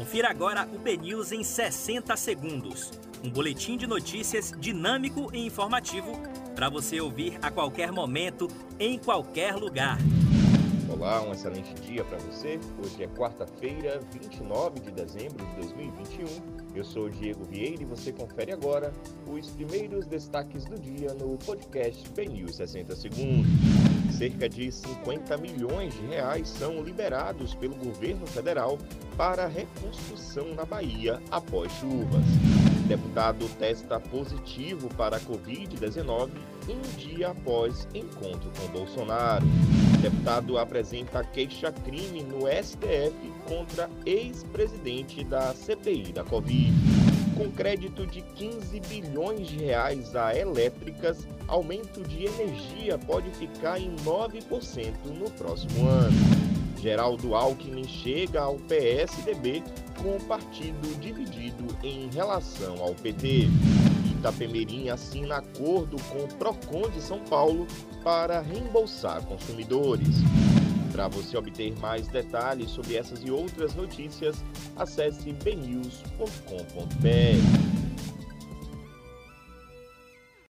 Confira agora o BNews em 60 segundos. Um boletim de notícias dinâmico e informativo para você ouvir a qualquer momento, em qualquer lugar. Olá, um excelente dia para você. Hoje é quarta-feira, 29 de dezembro de 2021. Eu sou Diego Vieira e você confere agora os primeiros destaques do dia no podcast BNews 60 Segundos. Cerca de 50 milhões de reais são liberados pelo governo federal para reconstrução na Bahia após chuvas. Deputado testa positivo para a Covid-19 um dia após encontro com Bolsonaro. Deputado apresenta queixa-crime no STF contra ex-presidente da CPI da Covid. Com crédito de 15 bilhões de reais a elétricas, aumento de energia pode ficar em 9% no próximo ano. Geraldo Alckmin chega ao PSDB com o partido dividido em relação ao PT. Itapemirim assina acordo com o Procon de São Paulo para reembolsar consumidores. Para você obter mais detalhes sobre essas e outras notícias, acesse bnews.com.br.